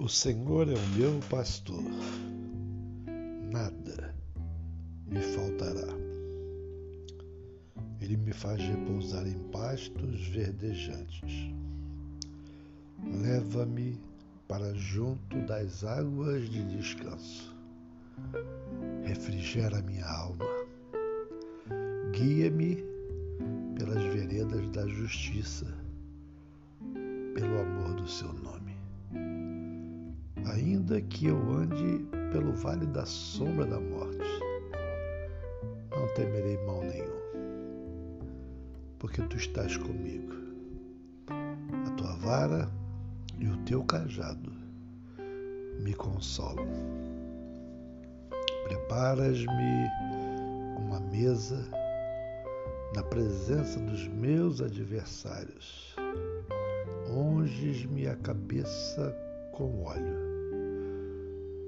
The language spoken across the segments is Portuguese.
O Senhor é o meu pastor, nada me faltará. Ele me faz repousar em pastos verdejantes. Leva-me para junto das águas de descanso. Refrigera minha alma. Guia-me pelas veredas da justiça, pelo amor do seu nome. Ainda que eu ande pelo vale da sombra da morte, não temerei mal nenhum, porque tu estás comigo. A tua vara e o teu cajado me consolam. Preparas-me uma mesa na presença dos meus adversários. Unges-me a cabeça com óleo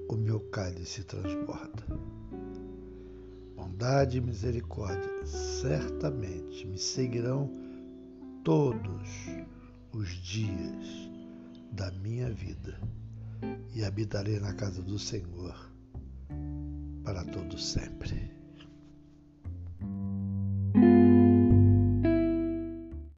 o meu cálice transborda. Bondade e misericórdia certamente me seguirão todos os dias da minha vida e habitarei na casa do Senhor para todo sempre.